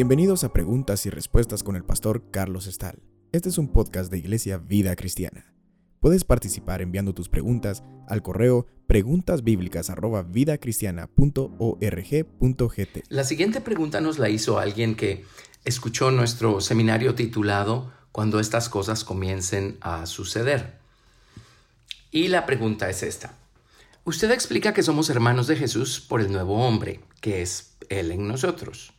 Bienvenidos a Preguntas y Respuestas con el pastor Carlos Estal. Este es un podcast de Iglesia Vida Cristiana. Puedes participar enviando tus preguntas al correo preguntasbiblicas@vidacristiana.org.gt. La siguiente pregunta nos la hizo alguien que escuchó nuestro seminario titulado Cuando estas cosas comiencen a suceder. Y la pregunta es esta. Usted explica que somos hermanos de Jesús por el nuevo hombre, que es Él en nosotros.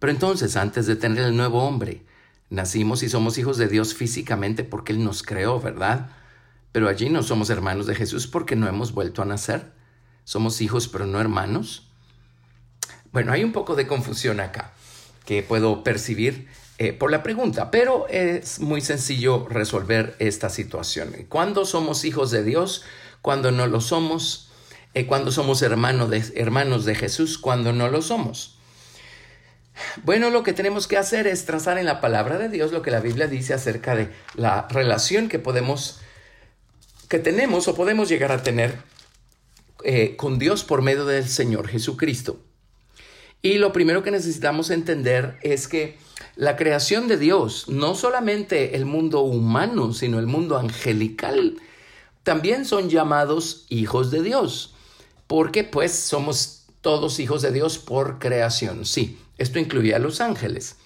Pero entonces, antes de tener el nuevo hombre, nacimos y somos hijos de Dios físicamente porque Él nos creó, ¿verdad? Pero allí no somos hermanos de Jesús porque no hemos vuelto a nacer. Somos hijos pero no hermanos. Bueno, hay un poco de confusión acá que puedo percibir eh, por la pregunta, pero es muy sencillo resolver esta situación. ¿Cuándo somos hijos de Dios? ¿Cuándo no lo somos? Eh, ¿Cuándo somos hermanos de, hermanos de Jesús? ¿Cuándo no lo somos? Bueno, lo que tenemos que hacer es trazar en la palabra de Dios lo que la Biblia dice acerca de la relación que podemos, que tenemos o podemos llegar a tener eh, con Dios por medio del Señor Jesucristo. Y lo primero que necesitamos entender es que la creación de Dios, no solamente el mundo humano, sino el mundo angelical, también son llamados hijos de Dios, porque pues somos todos hijos de Dios por creación. Sí, esto incluye a los ángeles.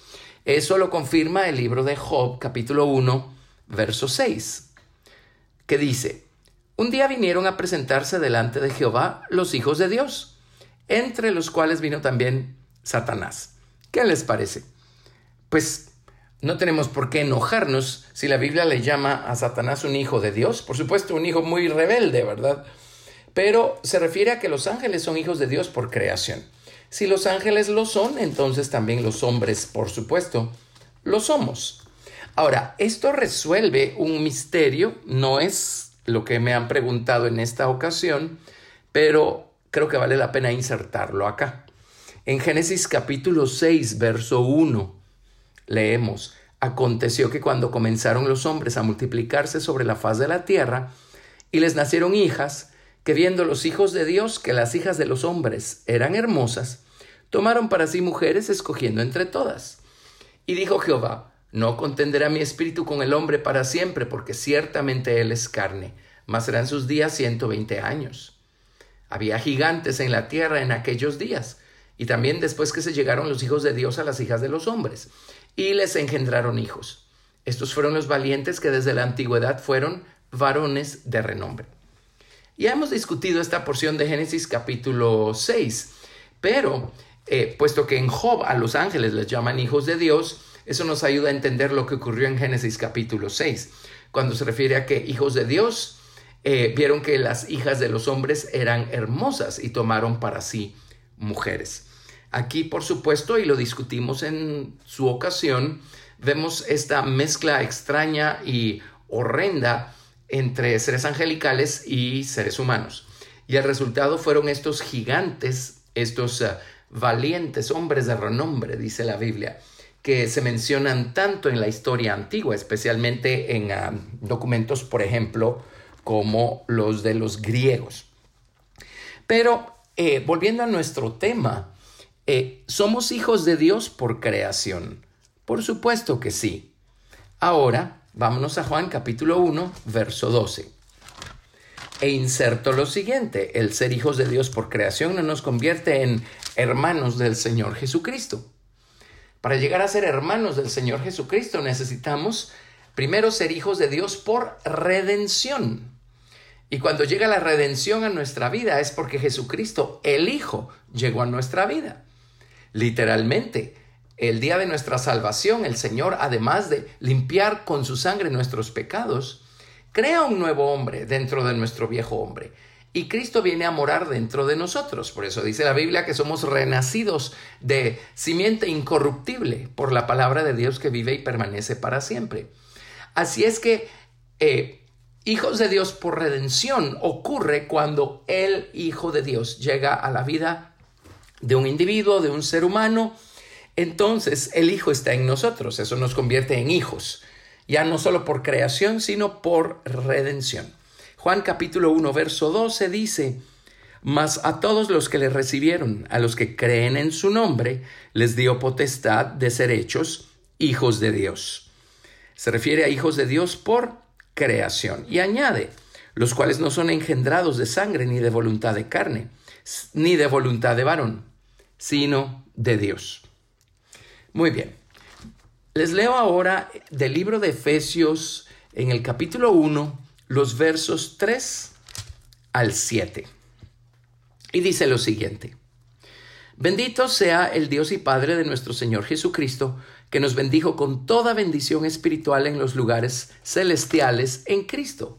Eso lo confirma el libro de Job, capítulo 1, verso 6, que dice, un día vinieron a presentarse delante de Jehová los hijos de Dios, entre los cuales vino también Satanás. ¿Qué les parece? Pues no tenemos por qué enojarnos si la Biblia le llama a Satanás un hijo de Dios. Por supuesto, un hijo muy rebelde, ¿verdad? Pero se refiere a que los ángeles son hijos de Dios por creación. Si los ángeles lo son, entonces también los hombres, por supuesto, lo somos. Ahora, esto resuelve un misterio, no es lo que me han preguntado en esta ocasión, pero creo que vale la pena insertarlo acá. En Génesis capítulo 6, verso 1, leemos, Aconteció que cuando comenzaron los hombres a multiplicarse sobre la faz de la tierra, y les nacieron hijas, que viendo los hijos de Dios que las hijas de los hombres eran hermosas, tomaron para sí mujeres escogiendo entre todas. Y dijo Jehová, no contenderá mi espíritu con el hombre para siempre, porque ciertamente él es carne, mas serán sus días ciento veinte años. Había gigantes en la tierra en aquellos días, y también después que se llegaron los hijos de Dios a las hijas de los hombres, y les engendraron hijos. Estos fueron los valientes que desde la antigüedad fueron varones de renombre. Ya hemos discutido esta porción de Génesis capítulo 6, pero eh, puesto que en Job a los ángeles les llaman hijos de Dios, eso nos ayuda a entender lo que ocurrió en Génesis capítulo 6, cuando se refiere a que hijos de Dios eh, vieron que las hijas de los hombres eran hermosas y tomaron para sí mujeres. Aquí, por supuesto, y lo discutimos en su ocasión, vemos esta mezcla extraña y horrenda entre seres angelicales y seres humanos. Y el resultado fueron estos gigantes, estos uh, valientes hombres de renombre, dice la Biblia, que se mencionan tanto en la historia antigua, especialmente en uh, documentos, por ejemplo, como los de los griegos. Pero eh, volviendo a nuestro tema, eh, ¿somos hijos de Dios por creación? Por supuesto que sí. Ahora, vámonos a Juan capítulo 1, verso 12. E inserto lo siguiente, el ser hijos de Dios por creación no nos convierte en hermanos del Señor Jesucristo. Para llegar a ser hermanos del Señor Jesucristo necesitamos primero ser hijos de Dios por redención. Y cuando llega la redención a nuestra vida es porque Jesucristo, el Hijo, llegó a nuestra vida. Literalmente, el día de nuestra salvación, el Señor, además de limpiar con su sangre nuestros pecados, crea un nuevo hombre dentro de nuestro viejo hombre. Y Cristo viene a morar dentro de nosotros. Por eso dice la Biblia que somos renacidos de simiente incorruptible por la palabra de Dios que vive y permanece para siempre. Así es que eh, hijos de Dios por redención ocurre cuando el Hijo de Dios llega a la vida de un individuo, de un ser humano, entonces el Hijo está en nosotros, eso nos convierte en hijos. ya no solo por creación, sino por redención. Juan capítulo 1, verso 12 dice, Mas a todos los que le recibieron, a los que creen en su nombre, les dio potestad de ser hechos hijos de Dios. Se refiere a hijos de Dios por creación. Y añade, los cuales no son engendrados de sangre ni de voluntad de carne, ni de voluntad de varón, sino de Dios. Muy bien. Les leo ahora del libro de Efesios en el capítulo 1, los versos 3 al 7. Y dice lo siguiente. Bendito sea el Dios y Padre de nuestro Señor Jesucristo, que nos bendijo con toda bendición espiritual en los lugares celestiales en Cristo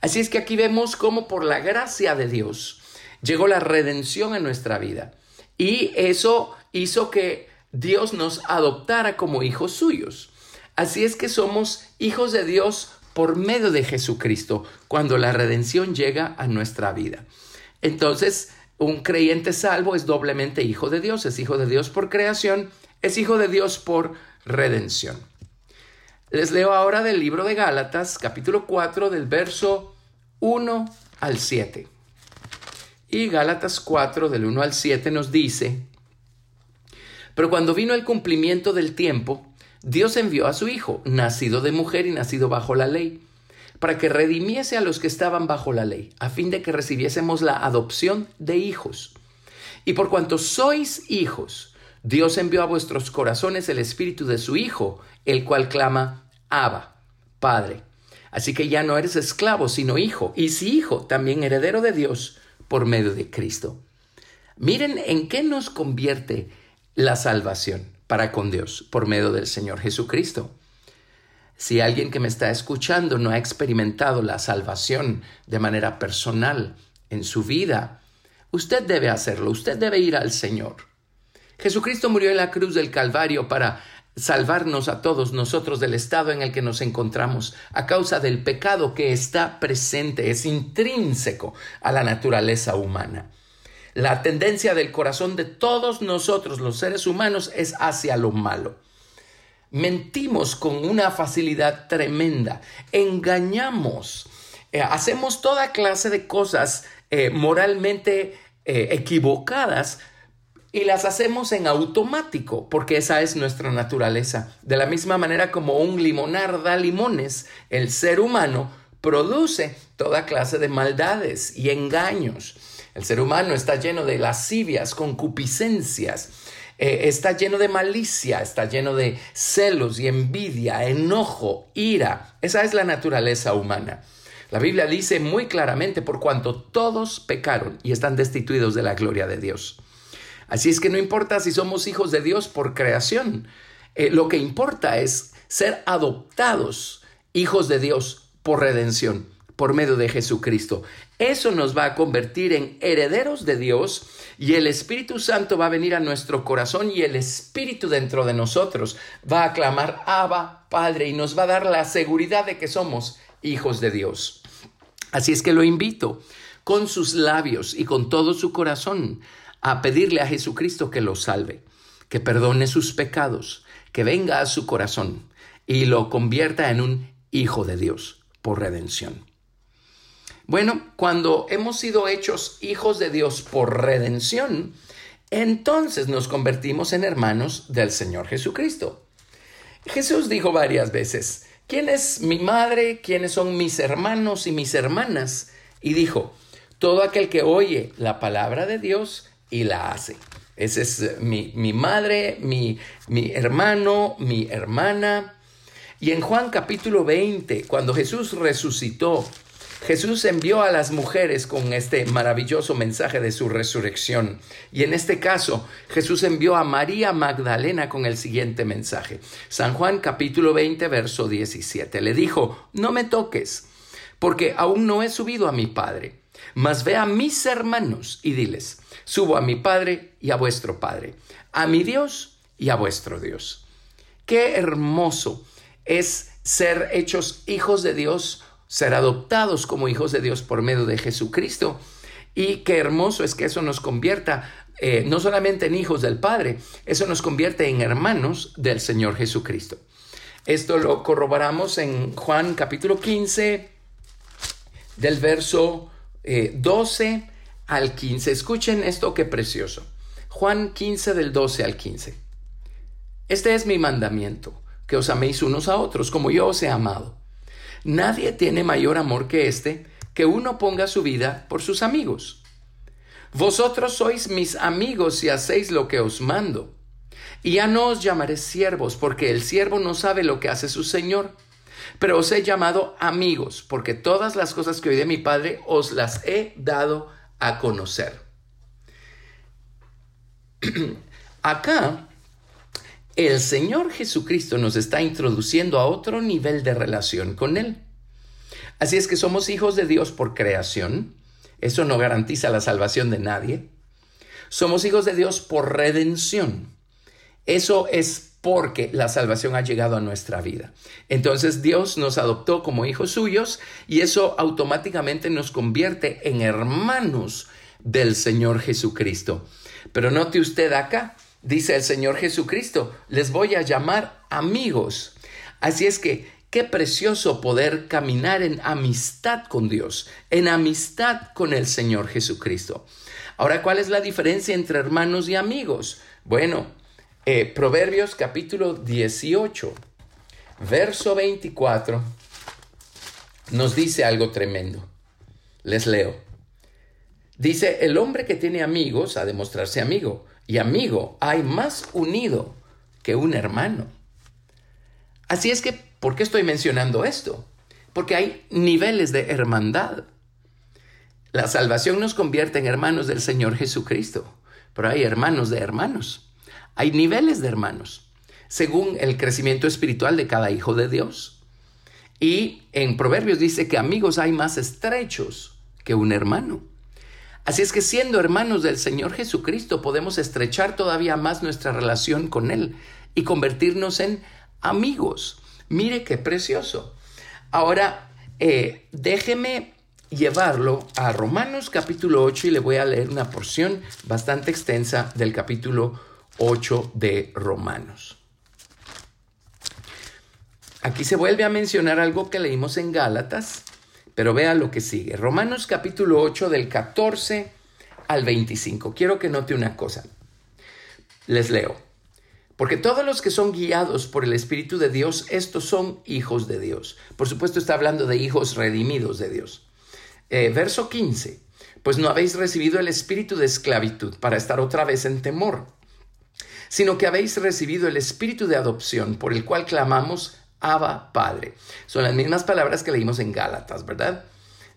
Así es que aquí vemos cómo por la gracia de Dios llegó la redención en nuestra vida. Y eso hizo que Dios nos adoptara como hijos suyos. Así es que somos hijos de Dios por medio de Jesucristo cuando la redención llega a nuestra vida. Entonces, un creyente salvo es doblemente hijo de Dios, es hijo de Dios por creación, es hijo de Dios por redención. Les leo ahora del libro de Gálatas, capítulo 4, del verso 1 al 7. Y Gálatas 4, del 1 al 7, nos dice, Pero cuando vino el cumplimiento del tiempo, Dios envió a su Hijo, nacido de mujer y nacido bajo la ley, para que redimiese a los que estaban bajo la ley, a fin de que recibiésemos la adopción de hijos. Y por cuanto sois hijos, Dios envió a vuestros corazones el espíritu de su Hijo, el cual clama, Abba, Padre. Así que ya no eres esclavo, sino hijo, y si hijo, también heredero de Dios por medio de Cristo. Miren en qué nos convierte la salvación para con Dios por medio del Señor Jesucristo. Si alguien que me está escuchando no ha experimentado la salvación de manera personal en su vida, usted debe hacerlo, usted debe ir al Señor. Jesucristo murió en la cruz del Calvario para salvarnos a todos nosotros del estado en el que nos encontramos a causa del pecado que está presente, es intrínseco a la naturaleza humana. La tendencia del corazón de todos nosotros, los seres humanos, es hacia lo malo. Mentimos con una facilidad tremenda, engañamos, eh, hacemos toda clase de cosas eh, moralmente eh, equivocadas y las hacemos en automático, porque esa es nuestra naturaleza. De la misma manera como un limonar da limones, el ser humano produce toda clase de maldades y engaños. El ser humano está lleno de lascivias, concupiscencias, eh, está lleno de malicia, está lleno de celos y envidia, enojo, ira. Esa es la naturaleza humana. La Biblia dice muy claramente por cuanto todos pecaron y están destituidos de la gloria de Dios. Así es que no importa si somos hijos de Dios por creación, eh, lo que importa es ser adoptados hijos de Dios por redención, por medio de Jesucristo. Eso nos va a convertir en herederos de Dios y el Espíritu Santo va a venir a nuestro corazón y el Espíritu dentro de nosotros va a clamar Abba, Padre, y nos va a dar la seguridad de que somos hijos de Dios. Así es que lo invito con sus labios y con todo su corazón a pedirle a Jesucristo que lo salve, que perdone sus pecados, que venga a su corazón y lo convierta en un hijo de Dios por redención. Bueno, cuando hemos sido hechos hijos de Dios por redención, entonces nos convertimos en hermanos del Señor Jesucristo. Jesús dijo varias veces, ¿quién es mi madre? ¿Quiénes son mis hermanos y mis hermanas? Y dijo, todo aquel que oye la palabra de Dios y la hace. Ese es eh, mi, madre, mi, mi hermano, mi hermana. Y en Juan capítulo 20, cuando Jesús resucitó, Jesús envió a las mujeres con este maravilloso mensaje de su resurrección. Y en este caso, Jesús envió a María Magdalena con el siguiente mensaje. San Juan capítulo 20, verso 17. Le dijo, no me toques, porque aún no he subido a mi Padre. Mas ve a mis hermanos y diles, subo a mi Padre y a vuestro Padre, a mi Dios y a vuestro Dios. Qué hermoso es ser hechos hijos de Dios ser adoptados como hijos de Dios por medio de Jesucristo. Y qué hermoso es que eso nos convierta eh, no solamente en hijos del Padre, eso nos convierte en hermanos del Señor Jesucristo. Esto lo corroboramos en Juan capítulo 15, del verso 12 eh, al 15. Escuchen esto qué precioso. Juan 15 del 12 al 15. Este es mi mandamiento, que os améis unos a otros como yo os he amado. Nadie tiene mayor amor que este, que uno ponga su vida por sus amigos. Vosotros sois mis amigos si hacéis lo que os mando. Y ya no os llamaré siervos, porque el siervo no sabe lo que hace su Señor. Pero os he llamado amigos, porque todas las cosas que oí de mi Padre os las he dado a conocer. Acá el Señor Jesucristo nos está introduciendo a otro nivel de relación con Él. Así es que somos hijos de Dios por creación. Eso no garantiza la salvación de nadie. Somos hijos de Dios por redención. Eso es porque la salvación ha llegado a nuestra vida. Entonces Dios nos adoptó como hijos suyos y eso automáticamente nos convierte en hermanos del Señor Jesucristo. Pero note usted acá, dice el Señor Jesucristo, les voy a llamar amigos. Así es que qué precioso poder caminar en amistad con Dios, en amistad con el Señor Jesucristo. Ahora, ¿cuál es la diferencia entre hermanos y amigos? Bueno, eh, Proverbios capítulo 18, verso 24, nos dice algo tremendo. Les leo. Dice, el hombre que tiene amigos ha de mostrarse amigo, y amigo hay más unido que un hermano. Así es que, ¿por qué estoy mencionando esto? Porque hay niveles de hermandad. La salvación nos convierte en hermanos del Señor Jesucristo, pero hay hermanos de hermanos. Hay niveles de hermanos, según el crecimiento espiritual de cada hijo de Dios. Y en Proverbios dice que amigos hay más estrechos que un hermano. Así es que siendo hermanos del Señor Jesucristo podemos estrechar todavía más nuestra relación con Él y convertirnos en amigos. Mire qué precioso. Ahora, eh, déjeme llevarlo a Romanos capítulo 8 y le voy a leer una porción bastante extensa del capítulo 8 de Romanos. Aquí se vuelve a mencionar algo que leímos en Gálatas pero vea lo que sigue. Romanos capítulo 8 del 14 al 25. Quiero que note una cosa. Les leo. Porque todos los que son guiados por el Espíritu de Dios, estos son hijos de Dios. Por supuesto está hablando de hijos redimidos de Dios. Eh, verso 15. Pues no habéis recibido el espíritu de esclavitud para estar otra vez en temor, sino que habéis recibido el espíritu de adopción por el cual clamamos, Abba Padre. Son las mismas palabras que leímos en Gálatas, ¿verdad?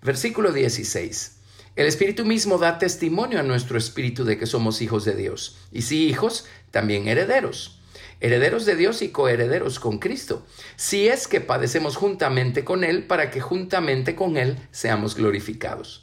Versículo 16. El Espíritu mismo da testimonio a nuestro espíritu de que somos hijos de Dios. Y si hijos, también herederos. Herederos de Dios y coherederos con Cristo. Si es que padecemos juntamente con Él para que juntamente con Él seamos glorificados.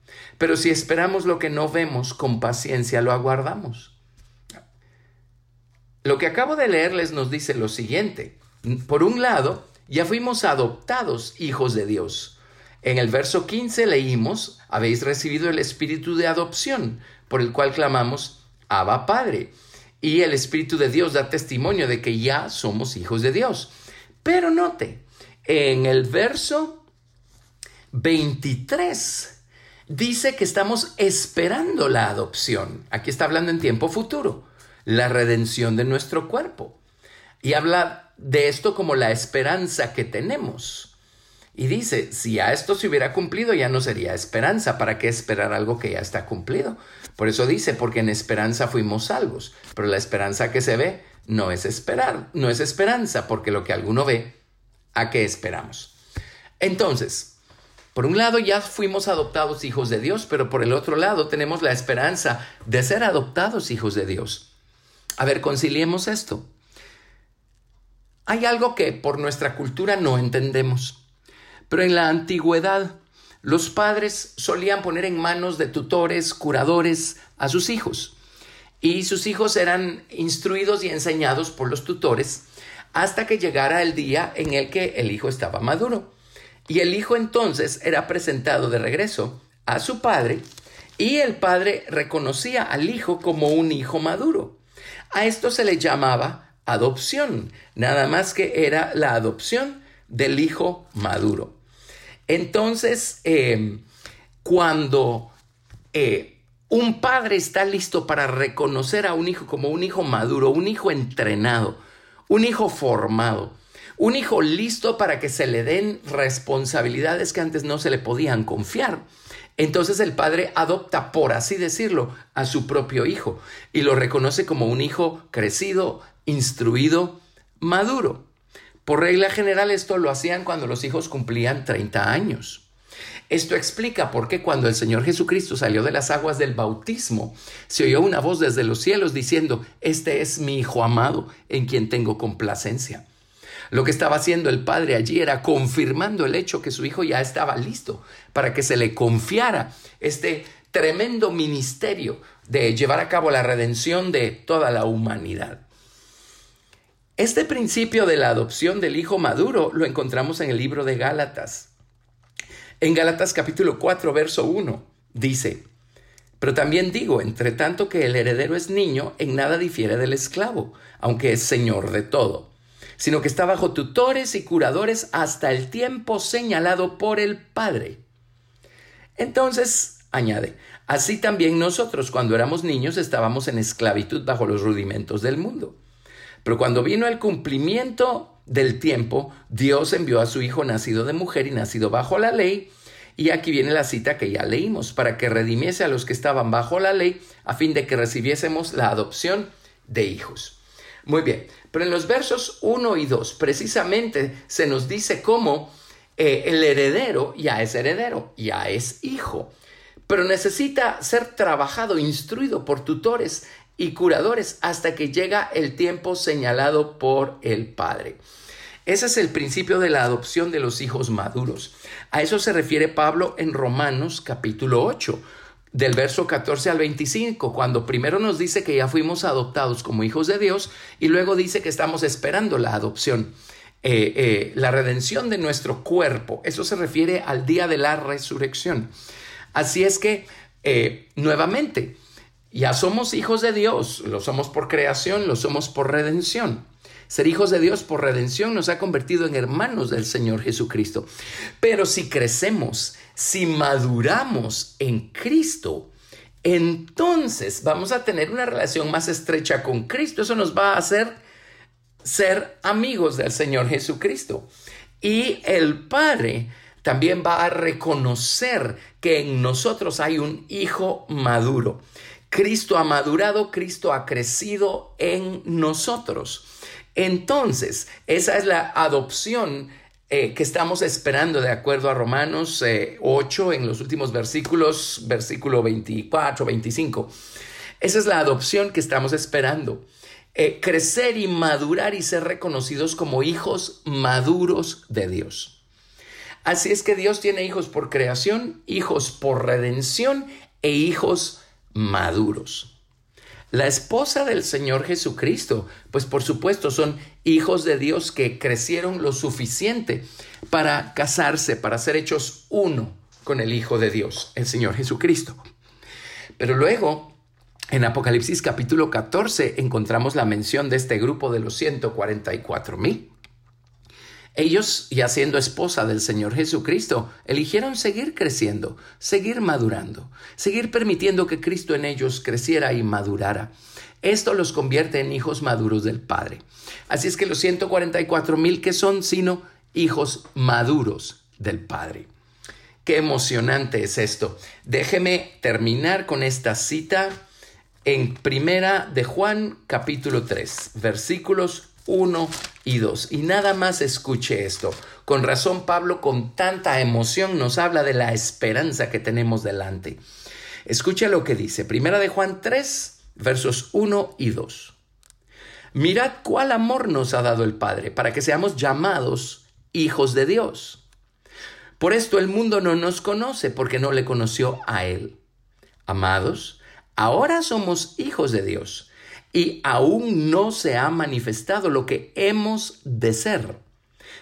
Pero si esperamos lo que no vemos, con paciencia lo aguardamos. Lo que acabo de leerles nos dice lo siguiente. Por un lado, ya fuimos adoptados hijos de Dios. En el verso 15 leímos, habéis recibido el espíritu de adopción, por el cual clamamos, Abba Padre. Y el Espíritu de Dios da testimonio de que ya somos hijos de Dios. Pero note, en el verso 23 dice que estamos esperando la adopción. Aquí está hablando en tiempo futuro, la redención de nuestro cuerpo. Y habla de esto como la esperanza que tenemos. Y dice, si a esto se hubiera cumplido ya no sería esperanza, ¿para qué esperar algo que ya está cumplido? Por eso dice, porque en esperanza fuimos salvos, pero la esperanza que se ve no es esperar, no es esperanza, porque lo que alguno ve, ¿a qué esperamos? Entonces, por un lado ya fuimos adoptados hijos de Dios, pero por el otro lado tenemos la esperanza de ser adoptados hijos de Dios. A ver, conciliemos esto. Hay algo que por nuestra cultura no entendemos. Pero en la antigüedad, los padres solían poner en manos de tutores, curadores a sus hijos. Y sus hijos eran instruidos y enseñados por los tutores hasta que llegara el día en el que el hijo estaba maduro. Y el hijo entonces era presentado de regreso a su padre y el padre reconocía al hijo como un hijo maduro. A esto se le llamaba adopción, nada más que era la adopción del hijo maduro. Entonces, eh, cuando eh, un padre está listo para reconocer a un hijo como un hijo maduro, un hijo entrenado, un hijo formado, un hijo listo para que se le den responsabilidades que antes no se le podían confiar. Entonces el padre adopta, por así decirlo, a su propio hijo y lo reconoce como un hijo crecido, instruido, maduro. Por regla general esto lo hacían cuando los hijos cumplían 30 años. Esto explica por qué cuando el Señor Jesucristo salió de las aguas del bautismo, se oyó una voz desde los cielos diciendo, Este es mi Hijo amado, en quien tengo complacencia. Lo que estaba haciendo el Padre allí era confirmando el hecho que su Hijo ya estaba listo para que se le confiara este tremendo ministerio de llevar a cabo la redención de toda la humanidad. Este principio de la adopción del hijo maduro lo encontramos en el libro de Gálatas. En Gálatas capítulo 4, verso 1, dice, pero también digo, entre tanto que el heredero es niño, en nada difiere del esclavo, aunque es señor de todo, sino que está bajo tutores y curadores hasta el tiempo señalado por el Padre. Entonces, añade, así también nosotros cuando éramos niños estábamos en esclavitud bajo los rudimentos del mundo. Pero cuando vino el cumplimiento del tiempo, Dios envió a su Hijo nacido de mujer y nacido bajo la ley. Y aquí viene la cita que ya leímos, para que redimiese a los que estaban bajo la ley, a fin de que recibiésemos la adopción de hijos. Muy bien, pero en los versos 1 y 2 precisamente se nos dice cómo eh, el heredero ya es heredero, ya es hijo, pero necesita ser trabajado, instruido por tutores y curadores hasta que llega el tiempo señalado por el Padre. Ese es el principio de la adopción de los hijos maduros. A eso se refiere Pablo en Romanos capítulo 8, del verso 14 al 25, cuando primero nos dice que ya fuimos adoptados como hijos de Dios y luego dice que estamos esperando la adopción, eh, eh, la redención de nuestro cuerpo. Eso se refiere al día de la resurrección. Así es que, eh, nuevamente, ya somos hijos de Dios, lo somos por creación, lo somos por redención. Ser hijos de Dios por redención nos ha convertido en hermanos del Señor Jesucristo. Pero si crecemos, si maduramos en Cristo, entonces vamos a tener una relación más estrecha con Cristo. Eso nos va a hacer ser amigos del Señor Jesucristo. Y el Padre también va a reconocer que en nosotros hay un hijo maduro. Cristo ha madurado, Cristo ha crecido en nosotros. Entonces, esa es la adopción eh, que estamos esperando de acuerdo a Romanos 8 eh, en los últimos versículos, versículo 24, 25. Esa es la adopción que estamos esperando. Eh, crecer y madurar y ser reconocidos como hijos maduros de Dios. Así es que Dios tiene hijos por creación, hijos por redención e hijos maduros. La esposa del Señor Jesucristo, pues por supuesto son hijos de Dios que crecieron lo suficiente para casarse, para ser hechos uno con el Hijo de Dios, el Señor Jesucristo. Pero luego, en Apocalipsis capítulo 14, encontramos la mención de este grupo de los 144 mil. Ellos, ya siendo esposa del Señor Jesucristo, eligieron seguir creciendo, seguir madurando, seguir permitiendo que Cristo en ellos creciera y madurara. Esto los convierte en hijos maduros del Padre. Así es que los 144 mil que son, sino hijos maduros del Padre. Qué emocionante es esto. Déjeme terminar con esta cita en Primera de Juan capítulo 3, versículos 1 y 2. Y nada más escuche esto. Con razón Pablo con tanta emoción nos habla de la esperanza que tenemos delante. Escucha lo que dice. Primera de Juan 3, versos 1 y 2. Mirad cuál amor nos ha dado el Padre para que seamos llamados hijos de Dios. Por esto el mundo no nos conoce porque no le conoció a Él. Amados, ahora somos hijos de Dios y aún no se ha manifestado lo que hemos de ser.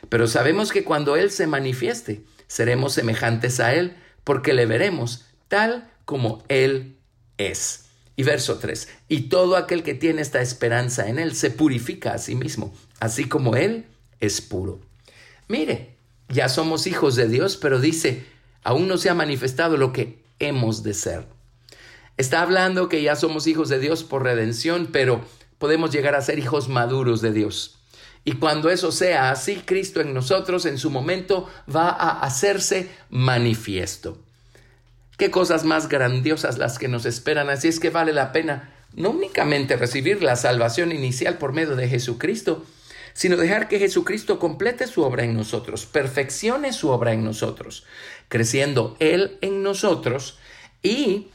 Pero sabemos que cuando Él se manifieste, seremos semejantes a Él, porque le veremos tal como Él es. Y verso 3, y todo aquel que tiene esta esperanza en Él se purifica a sí mismo, así como Él es puro. Mire, ya somos hijos de Dios, pero dice, aún no se ha manifestado lo que hemos de ser. Está hablando que ya somos hijos de Dios por redención, pero podemos llegar a ser hijos maduros de Dios. Y cuando eso sea así, Cristo en nosotros en su momento va a hacerse manifiesto. Qué cosas más grandiosas las que nos esperan, así es que vale la pena no únicamente recibir la salvación inicial por medio de Jesucristo, sino dejar que Jesucristo complete su obra en nosotros, perfeccione su obra en nosotros, creciendo Él en nosotros y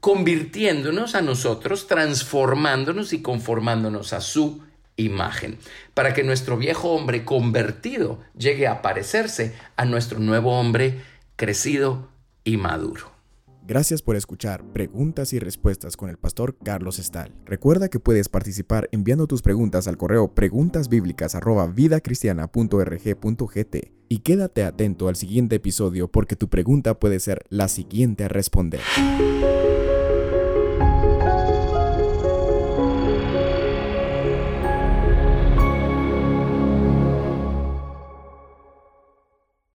convirtiéndonos a nosotros, transformándonos y conformándonos a su imagen, para que nuestro viejo hombre convertido llegue a parecerse a nuestro nuevo hombre crecido y maduro. Gracias por escuchar Preguntas y Respuestas con el pastor Carlos Estal. Recuerda que puedes participar enviando tus preguntas al correo preguntasbiblicas@vidacristiana.rg.gt y quédate atento al siguiente episodio porque tu pregunta puede ser la siguiente a responder.